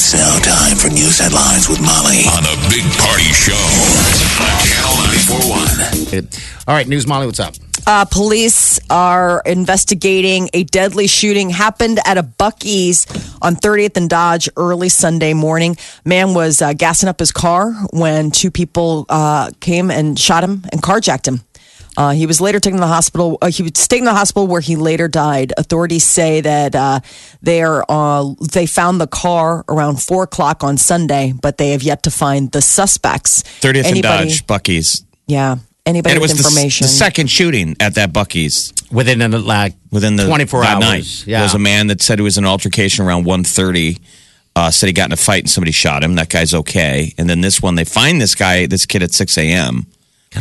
It's now time for news headlines with Molly on a big party show on Channel 941. All right, News Molly, what's up? Uh, police are investigating a deadly shooting happened at a Bucky's on 30th and Dodge early Sunday morning. Man was uh, gassing up his car when two people uh, came and shot him and carjacked him. Uh, he was later taken to the hospital. Uh, he was taken to the hospital where he later died. Authorities say that uh, they are uh, they found the car around four o'clock on Sunday, but they have yet to find the suspects. 30th and Anybody- Dodge, Bucky's. Yeah, anybody And it was with the, information. the second shooting at that Bucky's Within the, like within the 24 that hours. night. Yeah. There was a man that said it was an altercation around 1.30. Uh, said he got in a fight and somebody shot him. That guy's okay. And then this one, they find this guy, this kid at 6 a.m.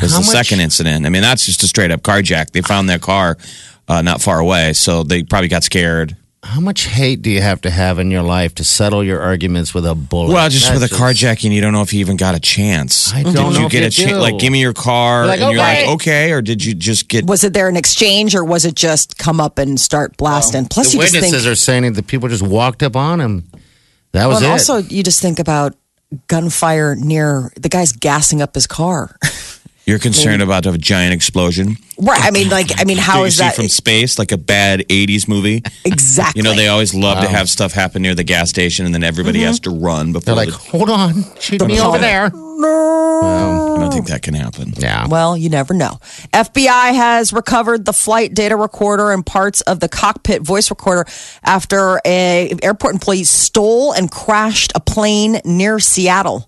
was the much- second incident. I mean, that's just a straight up carjack. They found their car uh, not far away, so they probably got scared. How much hate do you have to have in your life to settle your arguments with a bullet? Well, just That's with a carjacking, you don't know if you even got a chance. I did don't you know if get you a chance? Like, give me your car, Like, and you're okay. like, okay, or did you just get? was it there an exchange or was it just come up and start blasting? Plus, The you just witnesses think. are saying that the people just walked up on him. That was well, and it. also, you just think about gunfire near the guy's gassing up his car. You're concerned about a giant explosion. right. I mean, like, I mean, how that you is see that from space, like a bad '80s movie? exactly? You know, they always love to have stuff happen near the gas station, and then everybody Mm-hmm. has to run before. They're like, the, hold on, shoot me over there. No. I don't think that can happen. Yeah. Well, you never know. FBI has recovered the flight data recorder and parts of the cockpit voice recorder after a airport employee stole and crashed a plane near Seattle.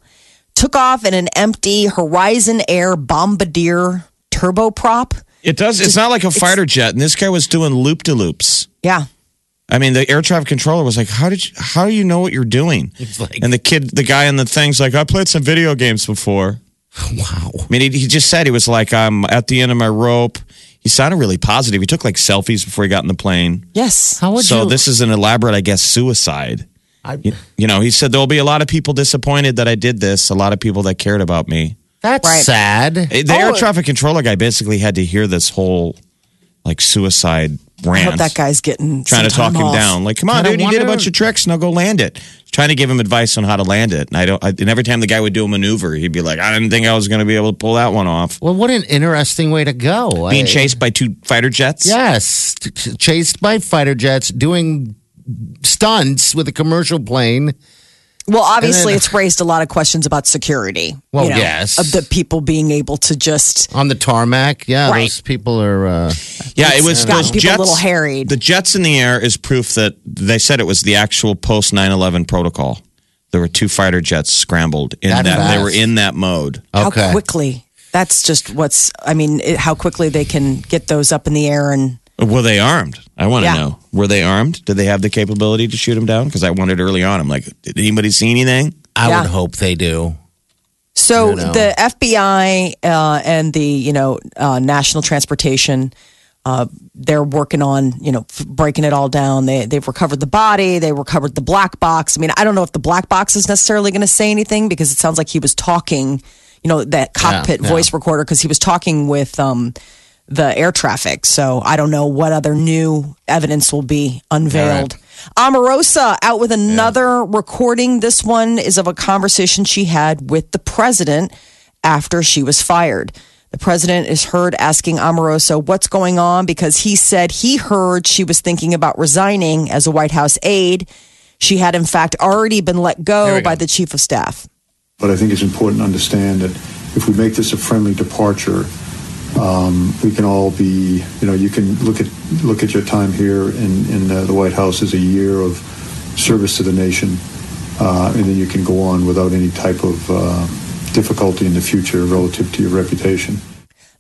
Took off in an empty Horizon Air Bombardier turboprop. It does. It's not like a fighter jet, and this guy was doing loop de loops. Yeah. I mean, the air traffic controller was like, "How did you? How do you know what you're doing?" like- and the kid, the guy in the thing's like, "I played some video games before." Wow. I mean, he, he just said he was like, "I'm at the end of my rope." He sounded really positive. He took like selfies before he got in the plane. Yes. How would so you? this is an elaborate, I guess, suicide. I, You, you know, he said there will be a lot of people disappointed that I did this. A lot of people that cared about me. that's Right. sad. The air oh. traffic controller guy basically had to hear this whole like suicide I rant. hope that guy's getting trying to talk time him off. down. Like, come on, Kinda dude, you did a bunch of tricks. Now go land it. Trying to give him advice on how to land it. And I don't. I, and every time the guy would do a maneuver, he'd be like, "I didn't think I was going to be able to pull that one off." Well, what an interesting way to go. Being I- chased by two fighter jets. Yes, t- t- chased by fighter jets, doing stunts with a commercial plane. Well, obviously, then- it's raised a lot of questions about security. Well, you know, yes. Of the people being able to just. on the tarmac. Yeah, Right. those people are. Uh, Yeah, it was gotten those people a little harried. The jets in the air is proof that they said it was the actual post 9/11 protocol. There were two fighter jets scrambled in That that. They were in that mode. okay. How quickly? That's just what's. I mean, it, how quickly they can get those up in the air and. Were they armed? I want to Yeah. know. Were they armed? Did they have the capability to shoot him down? Because I wondered early on. I'm like, did anybody see anything? I Yeah. would hope they do. So the FBI uh, and the you know uh, National Transportation, uh, they're working on you know f- breaking it all down. They they've recovered the body. They recovered the black box. I mean, I don't know if the black box is necessarily going to say anything because it sounds like he was talking. You know that cockpit yeah. voice recorder because he was talking with um, the air traffic. So I don't know what other new evidence will be unveiled. Omarosa out with another recording. This one is of a conversation she had with the president after she was fired. The president is heard asking Omarosa what's going on because he said he heard she was thinking about resigning as a White House aide. She had, in fact, already been let go by the chief of staff. But I think it's important to understand that if we make this a friendly departure, um, we can all be, you know, you can look at look at your time here in in uh, the White House as a year of service to the nation, uh, and then you can go on without any type of uh, difficulty in the future relative to your reputation.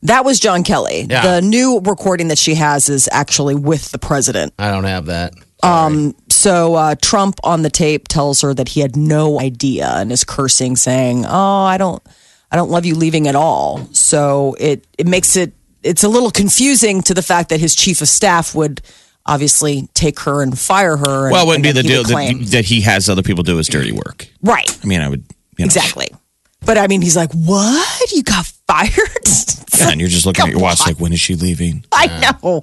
That was John Kelly. Yeah. The new recording that she has is actually with the president. I don't have that. Um, So uh, Trump on the tape tells her that he had no idea and is cursing, saying, "Oh, I don't, I don't love you leaving at all." So it it makes it it's a little confusing to the fact that his chief of staff would obviously take her and fire her. And, Well, it wouldn't be the deal that, that he has other people do his dirty work. right? I mean, I would you know, Exactly. But I mean, he's like, "What? You got fired?" Yeah, and you're just looking at your watch on. like, when is she leaving? I know.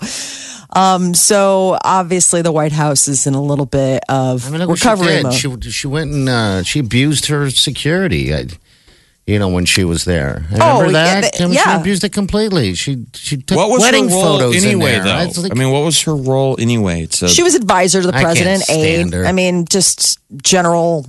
Um, so obviously, the White House is in a little bit of I mean, recovery she mode. She she went and uh, she abused her security. I, you know when she was there. Remember Oh, yeah, that? the- I mean, yeah. She abused it completely. She she took What was wedding her role photos anyway, in there. though? I like, I mean, what was her role anyway? It's a, She was advisor to the I can't president, aide. her. I mean, just general.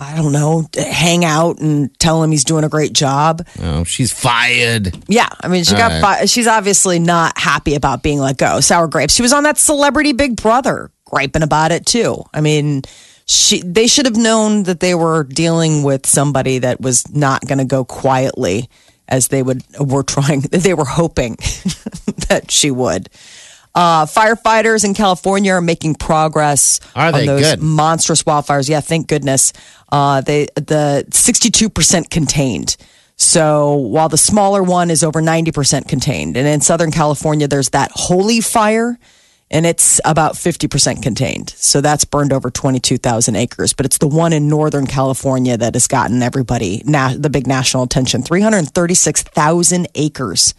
I don't know, hang out and tell him he's doing a great job. oh, she's fired. Yeah, I mean, she got. All Fi- she's obviously not happy about being let go. Sour grapes. She was on that celebrity Big Brother, griping about it too. I mean, she. They should have known that they were dealing with somebody that was not going to go quietly, as they would were trying. They were hoping that she would. Uh, firefighters in California are making progress Are on those Good. monstrous wildfires. Yeah, thank goodness. Uh, they the sixty two percent contained. So while the smaller one is over ninety percent contained, and in Southern California there's that Holy Fire, and it's about fifty percent contained. So that's burned over twenty two thousand acres. But it's the one in Northern California that has gotten everybody na- the big national attention. Three hundred thirty six thousand acres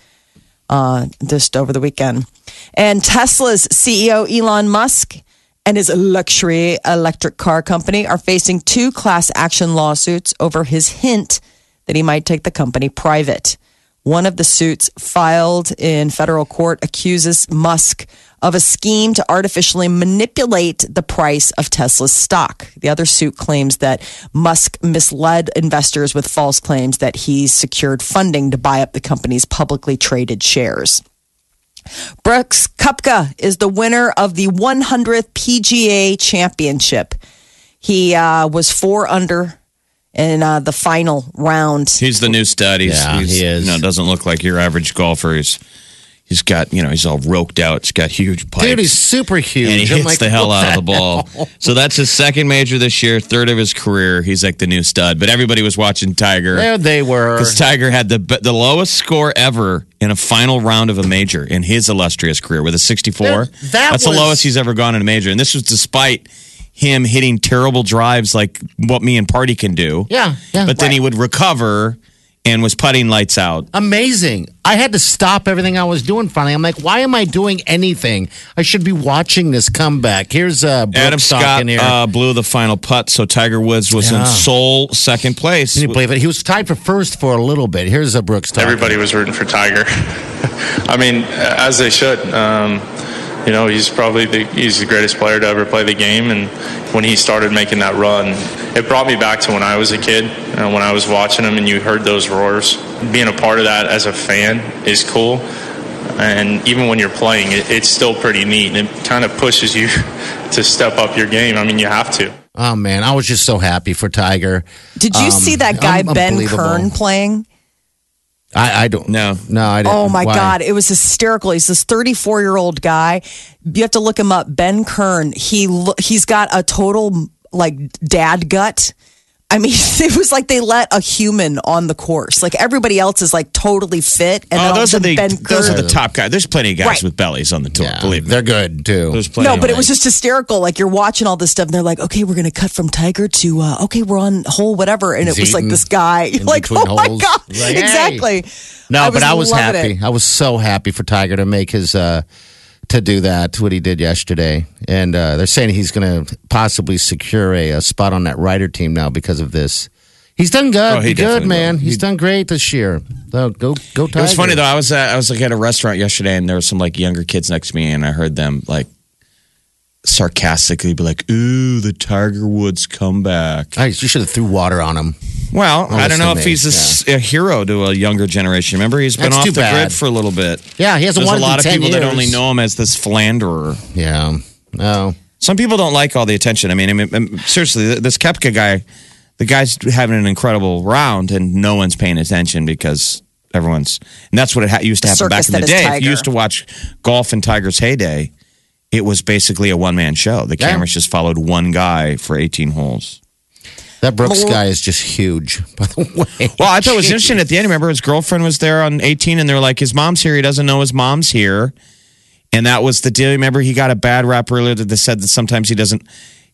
uh, just over the weekend. And Tesla's CEO Elon Musk and his luxury electric car company are facing two class action lawsuits over his hint that he might take the company private. One of the suits filed in federal court accuses Musk of a scheme to artificially manipulate the price of Tesla's stock. The other suit claims that Musk misled investors with false claims that he secured funding to buy up the company's publicly traded shares. Brooks Koepka is the winner of the 100th PGA Championship. He uh, was four under in uh, the final round. He's the new stud. He's, Yeah, he's, he is. You know, doesn't look like your average golfer. He's he's got you know he's all roped out. He's got huge pipes. Dude, he's super huge. and he I'm hits like, the hell what out of the ball. So that's his second major this year, third of his career. He's like the new stud. But everybody was watching Tiger. There they were. Because Tiger had the the lowest score ever in a final round of a major in his illustrious career with a 64. That- that That's the lowest he's ever gone in a major. And this was despite him hitting terrible drives like what me and Party can do. Yeah, yeah. But then he would recover and was putting lights out. Amazing. I had to stop everything I was doing finally. I'm like, why am I doing anything? I should be watching this comeback. Here's uh, Brooks Adam Scott talking here. uh, blew the final putt, so Tiger Woods was in sole second place. Can you believe it? He was tied for first for a little bit. Here's uh, Brooks talking. Everybody was rooting for Tiger. I mean, as they should. Um, you know, he's probably the, he's the greatest player to ever play the game. And when he started making that run, it brought me back to when I was a kid, uh, when I was watching him, and you heard those roars. Being a part of that as a fan is cool. And even when you're playing, it, it's still pretty neat. And it kind of pushes you to step up your game. I mean, you have to. Oh man, I was just so happy for Tiger. Did you Um, see that guy Ben. Kern playing? I, I don't. know. no, I didn't. Oh my Why? God, it was hysterical. He's this 34 year old guy. You have to look him up. Ben Kern. He, he's got a total like dad gut. I mean, it was like they let a human on the course. Like everybody else is like totally fit, and oh, all of a those are the Ben those are the top guys. There's plenty of guys Right. with bellies on the tour. Yeah, believe me. they're good too. There's plenty. No, of but it was just hysterical. Like you're watching all this stuff, and they're like, "Okay, we're gonna cut from Tiger to uh, okay, we're on hole whatever," and He's it was like this guy, in like, between "Oh my holes. god!" Like, hey. exactly. No, but I was happy. it. I was so happy for Tiger to make his uh to do that what he did yesterday, and uh, they're saying he's going to possibly secure a, a spot on that Ryder team now because of this. He's done good. Oh, he good man. will. He's He- done great this year. So go go Tiger. It was funny though. I was at, I was like at a restaurant yesterday, and there were some like younger kids next to me, and I heard them like sarcastically be like, "Ooh, the Tiger Woods comeback." I, you should have threw water on him. Well, I don't know if he's a, me. s- a hero to a younger generation. Remember, he's been That's off the bad. grid for a little bit. Yeah, he hasn't There's won a lot of 10 people that only know him as this philanderer. Yeah. No. Some people don't like all the attention. I mean, I mean, um, seriously, this Koepka guy, the guy's having an incredible round, and no one's paying attention because everyone's. And that's what it ha- used to happen back in the that is day. If you used to watch golf in Tiger's heyday, it was basically a one man show. The Yeah. cameras just followed one guy for 18 holes. That Brooks guy is just huge, by the way. Well, I thought it was interesting at the end. Remember, his girlfriend was there on 18, and they're like, his mom's here. He doesn't know his mom's here. And that was the deal. Remember, he got a bad rap earlier that they said that sometimes he doesn't.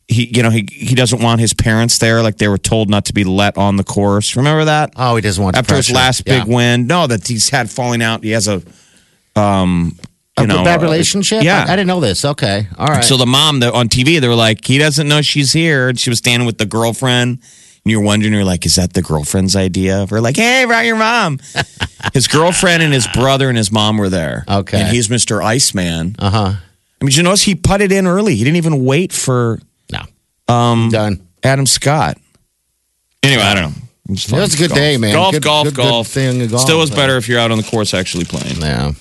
He, you know, he he doesn't want his parents there. Like they were told not to be let on the course. Remember that? Oh, he doesn't want after his last Yeah. big win. No, that he's had falling out. He has a, um, you A know, bad uh, relationship? yeah. I, I didn't know this. Okay. All right. So the mom the, on TV, they were like, he doesn't know she's here. And she was standing with the girlfriend. And you're wondering, you're like, is that the girlfriend's idea? We're like, hey, brought your mom. his girlfriend and his brother and his mom were there. Okay. And he's Mr. Iceman. uh huh. I mean, did you notice he putted in early? He didn't even wait for No. um, Done. Adam Scott. Anyway, I don't know. It was. It was a good Golf. day, man. Golf, Good- golf, good- good golf. thing of golf, Still is better if you're out on the course actually playing. Yeah.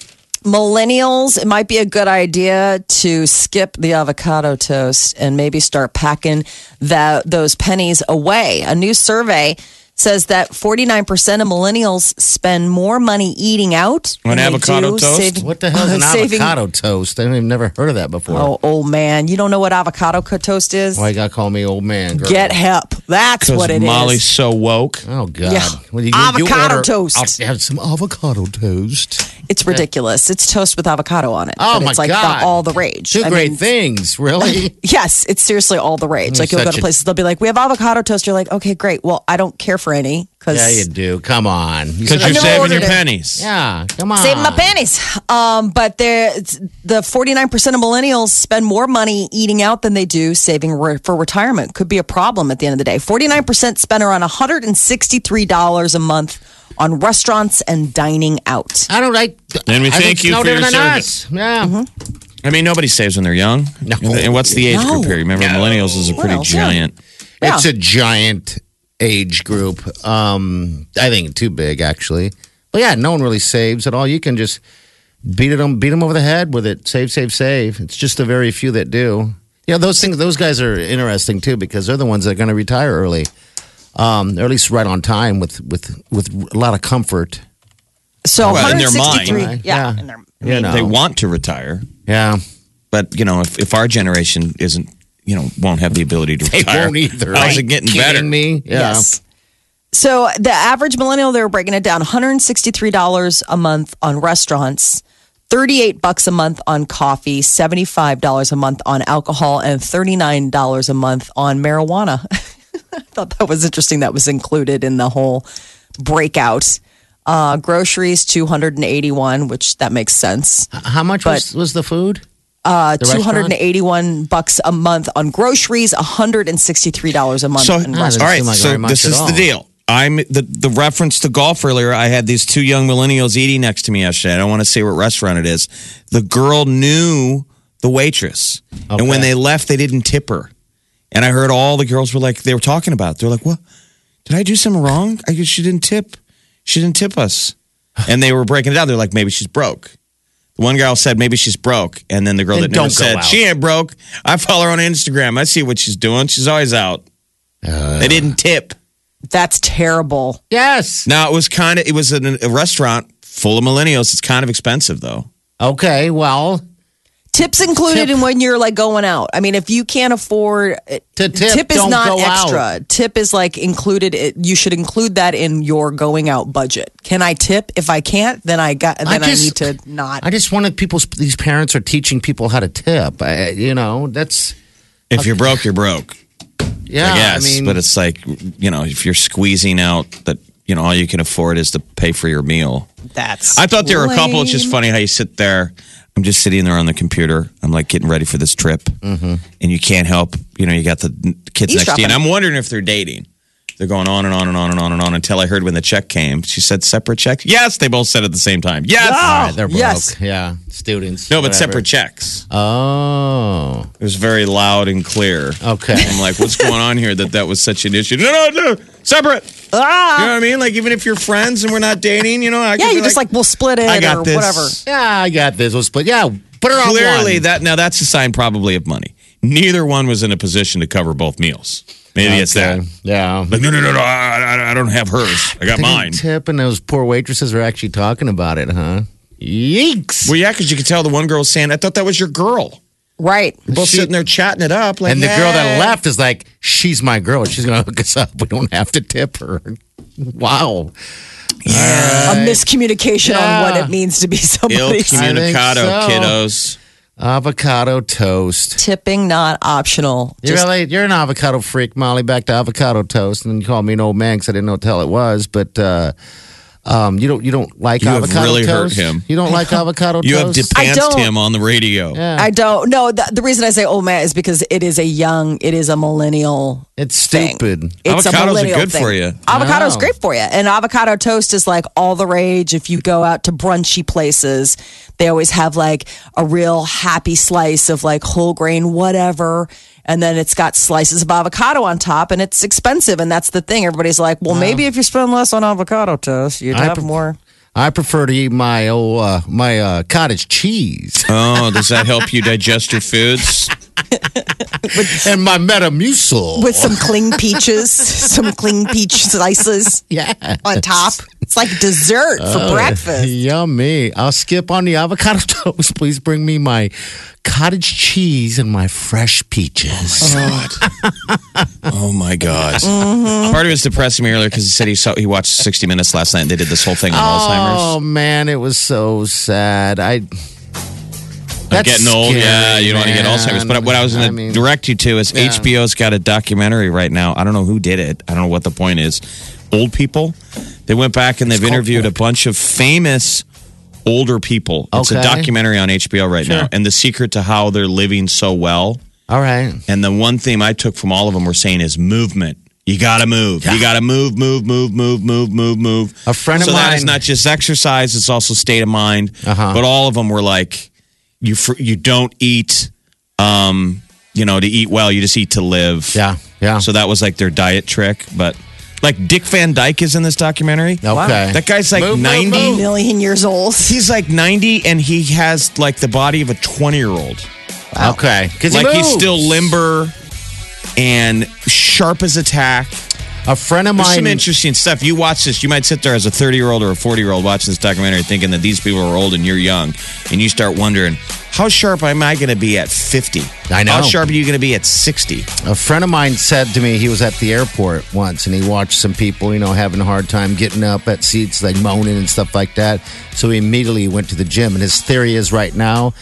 Millennials, it might be a good idea to skip the avocado toast and maybe start packing that those pennies away. A new survey says that 49% of millennials spend more money eating out On than avocado toast? saving- What the hell is an saving- avocado toast? I've never heard of that before. Oh, old man, you don't know what avocado toast is? Why you gotta call me old man? Girl? Get help. That's what it is. Molly's so woke. Oh God! Yeah. Well, you- you Avocado order- toast. I'll have some avocado toast. It's ridiculous. It's toast with avocado on it. Oh, but my it's like God. The, all the rage. Two I great mean, things, really. Yes, it's seriously all the rage. You're Like you'll go to places, they'll be like, "We have avocado toast." You're like, "Okay, great. Well, I don't care for any because yeah, you do. Come on. Because you're saving ordered your it. pennies. yeah, come on. Saving my pennies. Um, but there, the 49% of millennials spend more money eating out than they do saving re- for retirement. Could be a problem at the end of the day. 49% spend around $163 a month on restaurants and dining out. I don't like. And we I thank think you it's no for your different than service. us. Yeah. Mm-hmm. I mean, nobody saves when they're young. No. And what's the age No. group here? Remember, millennials is a pretty Well, yeah. giant. Yeah. It's a giant age group. Um, I think too big actually. But yeah, no one really saves at all. You can just beat it them, beat them over the head with it. Save, save, save. It's just a very few that do. Yeah, those things. Those guys are interesting too because they're the ones that are going to retire early, um, or at least right on time with with with a lot of comfort. So Well, in their 163. mind. Yeah. Yeah. in their- You know. They want to retire, Yeah, but you know, if, if our generation isn't, you know, won't have the ability to they retire, won't either. How's Are it getting kidding better? Me? Yeah. Yes. So the average millennial, they were breaking it down: one hundred and sixty-three dollars a month on restaurants, thirty-eight bucks a month on coffee, seventy-five dollars a month on alcohol, and thirty-nine dollars a month on marijuana. I thought that was interesting. That was included in the whole breakout. Uh, groceries two hundred and eighty-one, which that makes sense. How much But- was, was the food? Uh, The two restaurant? hundred and eighty-one bucks a month on groceries, one hundred and sixty-three dollars a month. So, in Ah, all right. like so this is all. the deal. I'm the the reference to golf earlier. I had these two young millennials eating next to me yesterday. I don't want to say what restaurant it is. The girl knew the waitress, and when they left, they didn't tip her. And I heard all the girls were like, they were talking about. They're like, "What? Did I do something wrong? I guess she didn't tip. She didn't tip us." And they were breaking it down. They're like, "Maybe she's broke." The one girl said, "Maybe she's broke," and then the girl Then that never said, out. "She ain't broke." I follow her on Instagram. I see what she's doing. She's always out. Uh. they didn't tip. That's terrible. Yes. Now it was kind of it was an, a restaurant full of millennials. It's kind of expensive though. Okay. Well, Tips included Tip. in when you're like going out. I mean, if you can't afford To tip, is don't extra. out. Tip is like included. It, you should include that in your going out budget. Can I tip? If I can't, then I got. Then I, just- need to not. I just wanted people. These parents are teaching people how to tip. I, you know, that's If you're broke, you're broke. yeah. I guess, mean, but it's like you know, if you're squeezing out that you know all you can afford is to pay for your meal. That's. I thought there were a couple. It's just funny how you sit there. I'm just sitting there on the computer. I'm like getting ready for this trip, Mm-hmm. and you can't help. You know, you got the kids next to you, and I'm wondering if they're dating. They're going on and on and on and on and on until I heard when the check came. She said separate checks. Yes, they both said at the same time. Yes. all right, they're broke. Yes. Yeah, students. No, but whatever. separate checks. Oh, It was very loud and clear. okay. I'm like, what's going on here that that was such an issue? No, no, no, separate. Ah. You know what I mean? Like, even if you're friends and we're not dating, you know, I yeah, you're just like, we'll split it I got or this. whatever. yeah, I got this. We'll split. Yeah, put her on Clearly, one. that now that's a sign probably of money. Neither one was in a position to cover both meals. Maybe it's that. Yeah. Like, no, no, no, no, I, I, I don't have hers. I got They mine. Tip and those poor waitresses are actually talking about it, huh? Yeeks. Well, yeah, because you could tell the one girl was saying, I thought that was your girl. Right. Both She- sitting there chatting it up. Like, and the girl that left is like, she's my girl. She's going to hook us up. We don't have to tip her. Wow. A miscommunication on what it means to be Il somebody's comunicado, so. kiddos. Avocado toast. tipping not optional. You're Just- really you're an avocado freak, Molly. Back to avocado toast, and then you call me an old man because I didn't know what the hell it was. But uh, um, you don't you don't like You have avocado really hurt him. You don't like avocado toast. You have toast. Depanced him on the radio. yeah. I don't know. The, the reason I say old man is because it is a young, it is a millennial it's thing. stupid. It's Avocados a are good thing. for you. Avocado's Wow. great for you. And avocado toast is like all the rage. If you go out to brunchy places, they always have like a real happy slice of like whole grain, whatever. And then it's got slices of avocado on top and it's expensive. And that's the thing. Everybody's like, well, maybe if you spend less on avocado toast, you'd I have pref- more. I prefer to eat my old uh, my uh, cottage cheese Oh, does that help you digest your foods? and my Metamucil. With some cling peaches, some cling peach slices yeah, on top. It's like dessert for Oh, breakfast. Yummy. I'll skip on the avocado toast. Please bring me my cottage cheese and my fresh peaches. Oh, God. Oh my God. Mm-hmm. Part of it's depressing me earlier because he said he saw he watched 60 Minutes last night and they did this whole thing on Oh Alzheimer's. Oh, man, it was so sad. I. That's getting old, yeah. You don't want to get. Alzheimer's. But what I was going to direct you to is Yeah. HBO's got a documentary right now. I don't know who did it. I don't know what the point is. Old people. They went back and they've interviewed a bunch of famous older people. It's a documentary on HBO right now. And the secret to how they're living so well. All right. And the one theme I took from all of them were saying is movement. You got to move. You got to move, move, move, move, move, move, move. A friend of mine. so that is not just exercise; it's also state of mind. Uh-huh. But all of them were like, you fr- you don't eat, um, you know, to eat well. You just eat to live. Yeah. Yeah. So that was like their diet trick. But like Dick Van Dyke is in this documentary. okay. That guy's like Move, move, ninety. move. Million years old. He's like ninety, and he has like the body of a twenty-year-old. Okay. Because Like he's still limber and sharp as a tack. A friend of There's some interesting stuff. You watch this, you might sit there as a 30 year old or a 40 year old watching this documentary thinking that these people are old and you're young. And you start wondering, how sharp am I going to be at 50? I know. How sharp are you going to be at 60? A friend of mine said to me he was at the airport once and he watched some people, you know, having a hard time getting up at seats, like moaning and stuff like that. So he immediately went to the gym. And his theory is right now,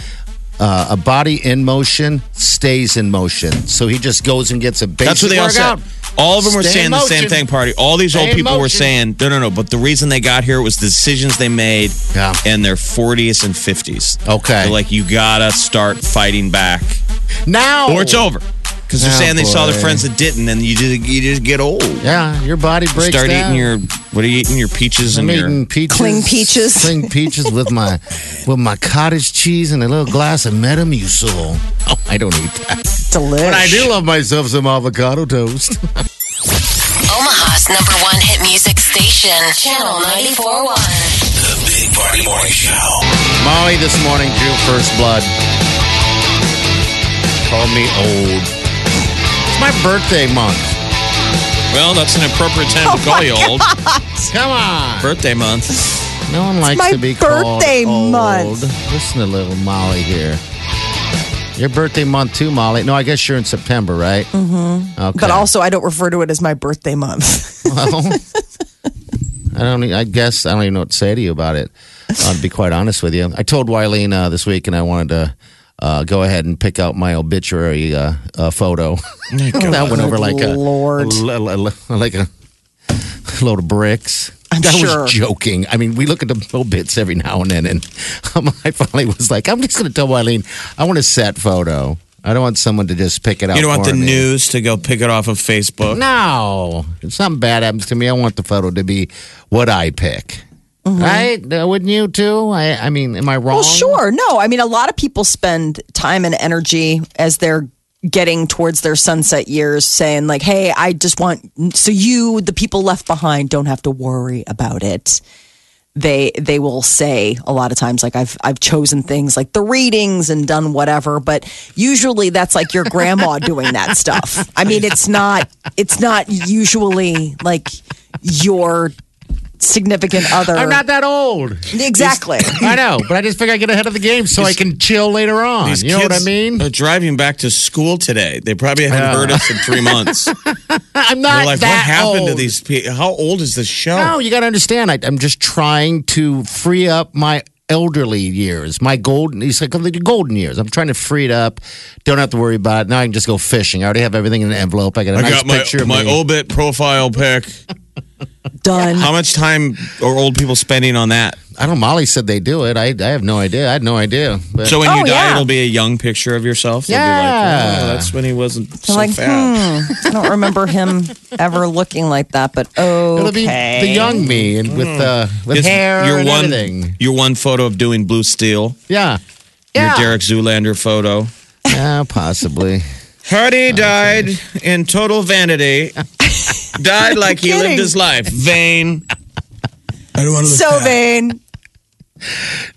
uh, a body in motion stays in motion. So he just goes and gets a basic That's what they all workout. said. All of them were Stay saying in the same motion. thing, party. All these old in people were motion. saying, no, no, no. But the reason they got here was the decisions they made Yeah. in their 40s and 50s. Okay. They're like, you got to start fighting back Now. or it's over. Because they're Oh, saying they saw their oh, boy. friends that didn't, and you just, you just get old. Yeah, your body breaks Start down. eating your what are you eating? Your peaches I'm and your eating peaches. Cling peaches. Cling peaches with my with my cottage cheese and a little glass of Metamucil. Oh, I don't eat that. Delish. But I do love myself some avocado toast. Omaha's number one hit music station, Channel 94.1. The Big Party Morning Show. Molly this morning drew first blood. Called me old. It's my birthday month. Well, that's an appropriate time to call you old. Come on. Birthday month. No one likes my to be birthday called old. month. Listen to little Molly here. Your birthday month too, Molly. No, I guess you're in September, right? Mm-hmm. Okay. But also, I don't refer to it as my birthday month. Well, I don't. e- I guess I don't even know what to say to you about it. Uh, to be quite honest with you, I told Wileen uh, this week, and I wanted to uh, go ahead and pick out my obituary uh, uh, photo. that went over like a Lord. l- l- l- like a load of bricks. I'm I sure. was joking. I mean, we look at the obits every now and then, and um, I finally was like, I'm just going to tell Wileen, I want a set photo. I don't want someone to just pick it up. You don't want the me. news to go pick it off of Facebook. No, if something bad happens to me, I want the photo to be what I pick. Right? Uh, wouldn't you too? I, I mean, am I wrong? Well, sure. No, I mean, a lot of people spend time and energy as they're getting towards their sunset years saying, like, hey, I just want, so you, the people left behind, don't have to worry about it. They they will say a lot of times like I've I've chosen things like the readings and done whatever but usually that's like your grandma doing that stuff. I mean it's not it's not usually like your significant other. I'm not that old. exactly. I know, but I just figure I get ahead of the game so I can chill later on. These You know what I kids mean? Are driving back to school today. They probably haven't Yeah. heard us in three months. I'm not They're like, that what happened to these people? How old is this show? No, you got to understand. I, I'm just trying to free up my elderly years, my golden. He's like the golden years. I'm trying to free it up. Don't have to worry about it. Now I can just go fishing. I already have everything in an envelope. I got a I nice got my, picture of my me. obit profile pic. Done. How much time are old people spending on that? I don't. know. Molly said they do it. I, I have no idea. I had no idea. But So when Oh, you die, yeah. it'll be a young picture of yourself. They'll be Yeah. like, oh, that's when he wasn't so I'm like, fat. hmm, I don't remember him ever looking like that, but okay. it'll be the young me and with uh, with Is hair your and one, everything. Your one photo of doing blue steel. Yeah. Your Derek Zoolander photo. Yeah, possibly. Hardy died in total vanity. died like he lived his life. Vain. I don't want to so vain.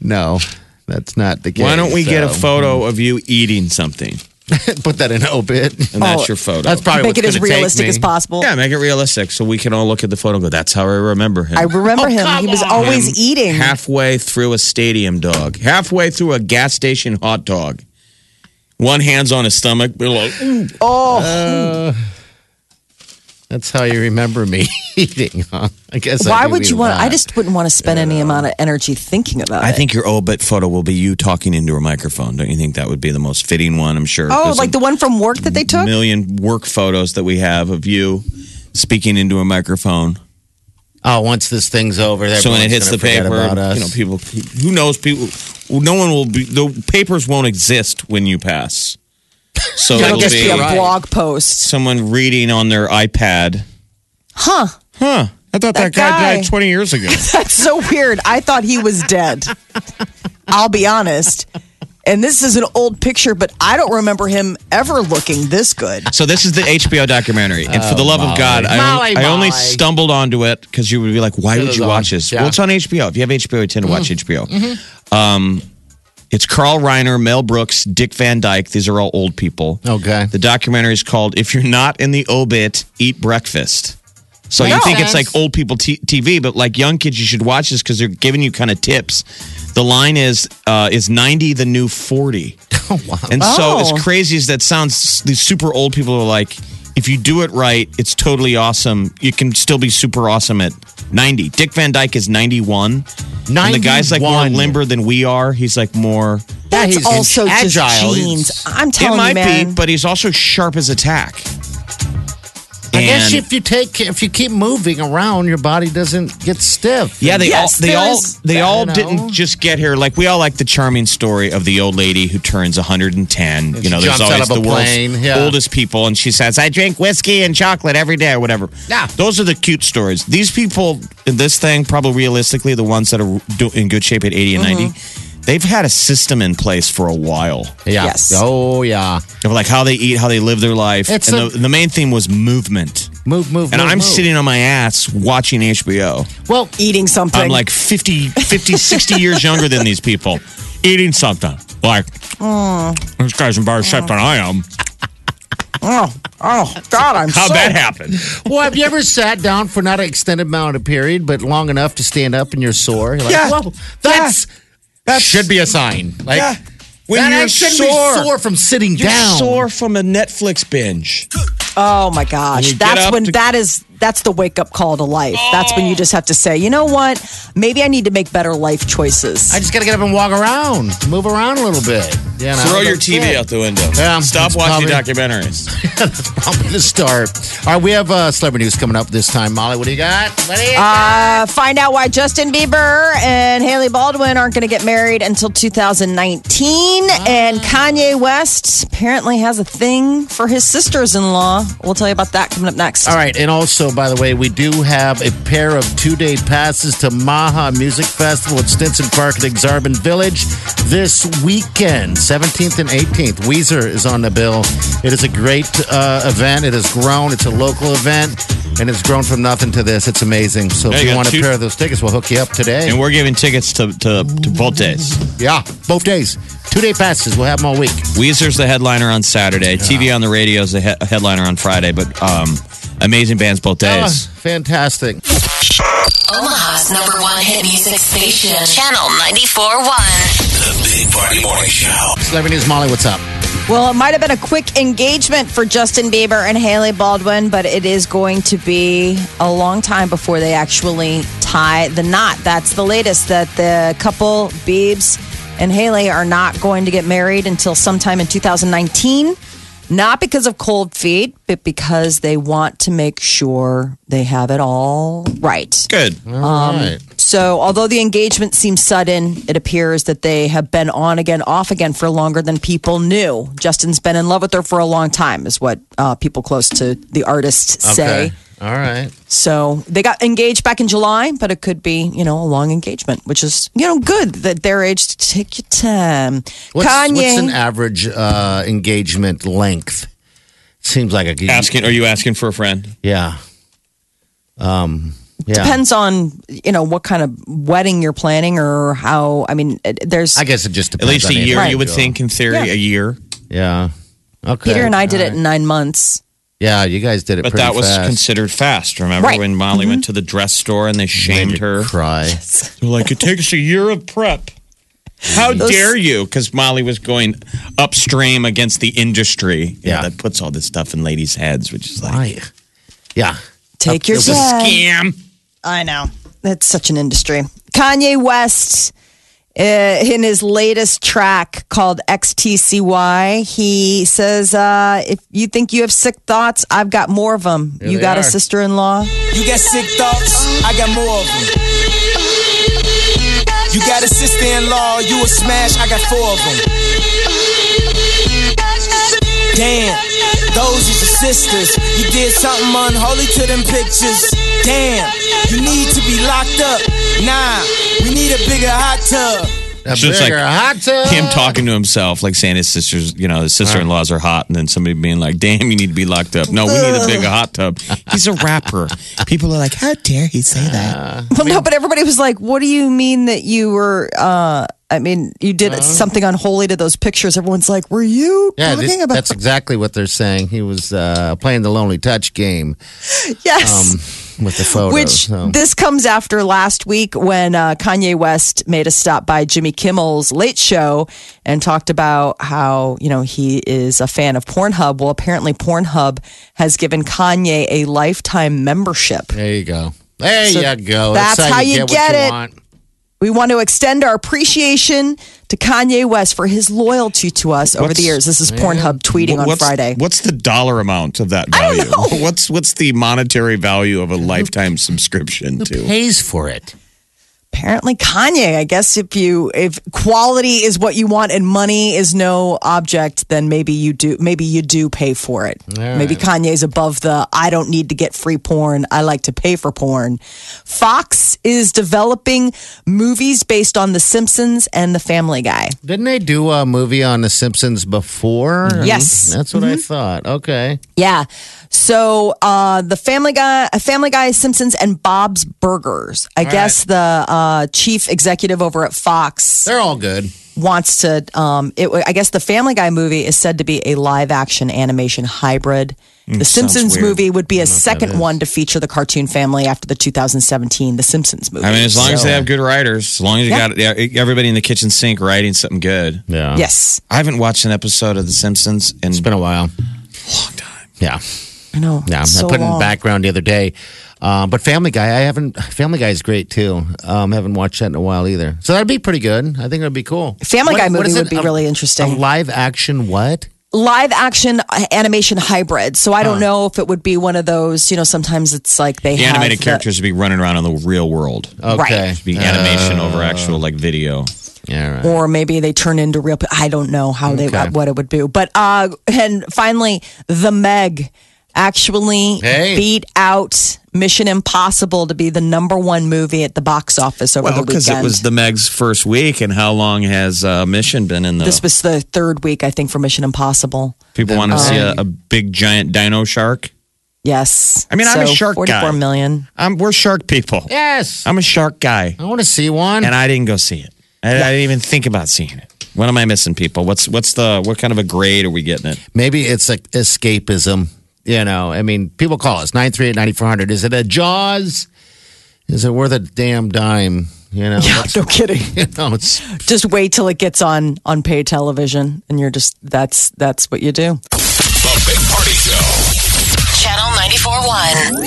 No, that's not the case. Why don't we get a so- photo of you eating something? Put that in an obit. And that's Oh, your photo. That's probably Make it what's as gonna take realistic me. as possible. yeah, make it realistic so we can all look at the photo and go, that's how I remember him. I remember him. He was always Him eating. halfway through a stadium dog, halfway through a gas station hot dog. One hand's on his stomach. be like, "Mm." oh, That's how you remember me eating, huh? I guess. Why do would you want? lot. I just wouldn't want to spend any amount of energy thinking about I it. I think your obit photo will be you talking into a microphone. Don't you think that would be the most fitting one? I'm sure. Oh, There's like the one from work that they took. million work photos that we have of you speaking into a microphone. Oh, once this thing's over, so when it hits the paper, about us. you know, people. Who knows? People. No one will be. The papers won't exist when you pass. So It'll it'll just be be a right. blog post. someone reading on their iPad. Huh. Huh. I thought that, That guy, guy. died 20 years ago. That's so weird. I thought he was dead. I'll be honest. And this is an old picture, but I don't remember him ever looking this good. so this is the HBO documentary, and for the love of God, I, Molly, I only stumbled onto it because you would be like, "Why It would you on, watch this?" yeah. Well, it's on HBO. If you have HBO, you tend to watch HBO. Um, it's Carl Reiner, Mel Brooks, Dick Van Dyke. These are all old people. Okay. The documentary is called "If You're Not in the Obit, Eat Breakfast." So you Makes think it's like old people t- TV, but like young kids, you should watch this because they're giving you kind of tips. The line is uh, is ninety the new forty, Oh, wow. and so Oh. as crazy as that sounds, these super old people are like, if you do it right, it's totally awesome. You can still be super awesome at ninety. Dick Van Dyke is ninety one. And the guy's like more limber than we are. He's like more. Yeah, That's he's also just agile. genes. I'm It telling might you, man. be, but he's also sharp as a tack. I guess if you take if you keep moving around, your body doesn't get stiff. Yeah, they Yes, all they all is they all you know? didn't just get here. Like we all like the charming story of the old lady who turns 110. And you know, there's jumps out always of a the world's yeah. oldest people, and she says, "I drink whiskey and chocolate every day, or whatever." Yeah. those are the cute stories. These people in this thing, probably realistically, the ones that are do- in good shape at 80 and 90, mm-hmm. They've had a system in place for a while. Yeah. Yes. Oh yeah. Of like how they eat, how they live their life, It's and a- the, the main theme was movement. Move, move, And move, I'm move. sitting on my ass watching HBO. Well, Eating something. I'm like 50, 50 60 years younger than these people, eating something. Like, this guy's in better shape than I am. oh, oh, God, I'm How'd so that happen? well, have you ever sat down for not an extended amount of period, but long enough to stand up and you're sore? You're like, Yeah. Whoa, that's That's- should be a sign. Like Yeah. When that you're sore. be sore from sitting You're down. sore from a Netflix binge. Oh my gosh. That's when to- that is that's the wake up call to life. That's when you just have to say, you know what? Maybe I need to make better life choices. I just got to get up and walk around, move around a little bit. You know, Throw your TV it. out the window. Yeah, Stop that's watching probably- documentaries. Probably the start. All right, we have uh, celebrity news coming up this time. Molly, what do you got? What do you got? Uh, find out why Justin Bieber and Hailey Baldwin aren't going to get married until 2019. And Kanye West apparently has a thing for his sisters in law. We'll tell you about that coming up next. All right, and also, by the way, we do have a pair of two-day passes to Maha Music Festival at Stinson Park at Aksarben Village this weekend, 17th and 18th. Weezer is on the bill. It is a great uh, event. It has grown. It's a local event, and it's grown from nothing to this. It's amazing. So Yeah, if you you want a pair of those tickets, we'll hook you up today. And we're giving tickets to, to, to both days. yeah, both days. Two-day passes. We'll have them all week. Weezer's the headliner on Saturday. TV on the radio is the he- headliner on Friday. But um, amazing bands both days. fantastic. Omaha's number one hit music station. Channel 94.1. The Big Party Morning Show. Celebrity News Molly, what's up? Well, it might have been a quick engagement for Justin Bieber and Hailey Baldwin, but it is going to be a long time before they actually tie the knot. That's the latest that the couple, Biebs and Hailey, are not going to get married until sometime in 2019. Not because of cold feet, but because they want to make sure they have it all right. Good. All right. So, although the engagement seems sudden, it appears that they have been on again, off again for longer than people knew. Justin's been in love with her for a long time, is what uh, people close to the artist say. Okay. All right. So, they got engaged back in July, but it could be, you know, a long engagement, which is, you know, good that their age to take your time. What's, Kanye. what's an average uh, engagement length? Seems like a Asking, are you asking for a friend? Yeah. Um. Yeah. Depends on you know what kind of wedding you're planning or how. I mean, there's I guess it just depends. At least a year, individual. you would think, in theory, Yeah. a year. Yeah. Okay. Peter and I did All it in nine months. Yeah, you guys did it. But pretty that was fast. considered fast. Remember Right. when Molly mm-hmm. went to the dress store and they shamed her? Cry. They're like, it takes a year of prep. How Those- dare you? Because Molly was going upstream against the industry. You know, Yeah. that puts all this stuff in ladies' heads, which is like, Why? Yeah. Take your it's a time. scam. I know. That's such an industry. Kanye West, in his latest track called XTCY, he says, uh, If you think you have sick thoughts, I've got more of them. Here you got a sister in law? You got sick thoughts, I got more of them. You got a sister in law, you a smash, I got four of them. Damn, those is your sisters. You did something unholy to them pictures. Damn, you need to be locked up. Nah, we need a bigger hot tub. A It's just bigger like hot tub. Him talking to himself, like saying his sisters, you know, his sister in laws are hot, and then somebody being like, damn, you need to be locked up. No, we need a big hot tub. He's a rapper. People are like, how dare he say that? Well, no, but everybody was like, What do you mean that you were, uh, I mean, you did something unholy to those pictures? Everyone's like, Were you Yeah, talking this- about that's exactly what they're saying. He was uh, playing the lonely touch game Yes. With the photos. Which so. this comes after last week when uh, Kanye West made a stop by Jimmy Kimmel's Late Show and talked about how you know he is a fan of Pornhub. Well, apparently Pornhub has given Kanye a lifetime membership. there you go. There So you go. that's how you what get you it. want. We want to extend our appreciation to Kanye West for his loyalty to us over What's- the years. This is Pornhub tweeting on Friday. What's the dollar amount of that I don't value? know. What's what's the monetary value of a lifetime subscription Who to? pays for it? Apparently Kanye. I guess if you if quality is what you want and money is no object, then maybe you do maybe you do pay for it. Maybe Kanye's above the I don't need to get free porn. I like to pay for porn. Fox is developing movies based on The Simpsons and The Family Guy. Didn't they do a movie on The Simpsons before? Yes. That's what I mm-hmm. thought. Okay. Yeah. So uh, the Family Guy, Family Guy, Simpsons, and Bob's Burgers. I guess the uh, chief executive over at Fox They're all good. wants to. Um, it, I guess the Family Guy movie is said to be a live action animation hybrid. The sounds Simpsons movie would be a second one to feature the cartoon family after the 2017 The Simpsons movie. I mean, as long as they have good writers, as long as you Yeah. got everybody in the kitchen sink writing something good. Yeah. Yes, I haven't watched an episode of The Simpsons in It's been a while. long time. Yeah. I know. Yeah. so I put it in long. background the other day. Um, but Family Guy, I haven't. Family Guy is great too. Um, haven't watched that in a while either. So that'd be pretty good. I think it'd be cool. Family Guy movie would it? be A- really interesting. A live action what? live action uh, animation hybrid. So I don't know if it would be one of those. You know, sometimes it's like they The have animated the- characters would be running around in the real world. Okay. It'd be animation over actual like video. Yeah. Right. or maybe they turn into real. I don't know how they what it would do. But uh, and finally, the Meg actually Hey. beat out Mission Impossible to be the number one movie at the box office over Well, the because weekend. it was the Meg's first week, and how long has uh, Mission been in the? this was the third week, I think, for Mission Impossible. people want to see a, a big giant dino shark. Yes, I mean, I'm a So, shark guy. 44 million. I'm, we're shark people. yes. I'm a shark guy, I want to see one. and I didn't go see it. I, I didn't even think about seeing it. What am I missing, people? What's what's the what kind of a grade are we getting it? Maybe it's like escapism. You know, I mean, people call us 938 9400. Is it a Jaws? Is it worth a damn dime? You know, Yeah, no kidding. You know, it's Just wait till it gets on on pay television, and you're just that's that's what you do. The Big Party Show. Channel 94.1.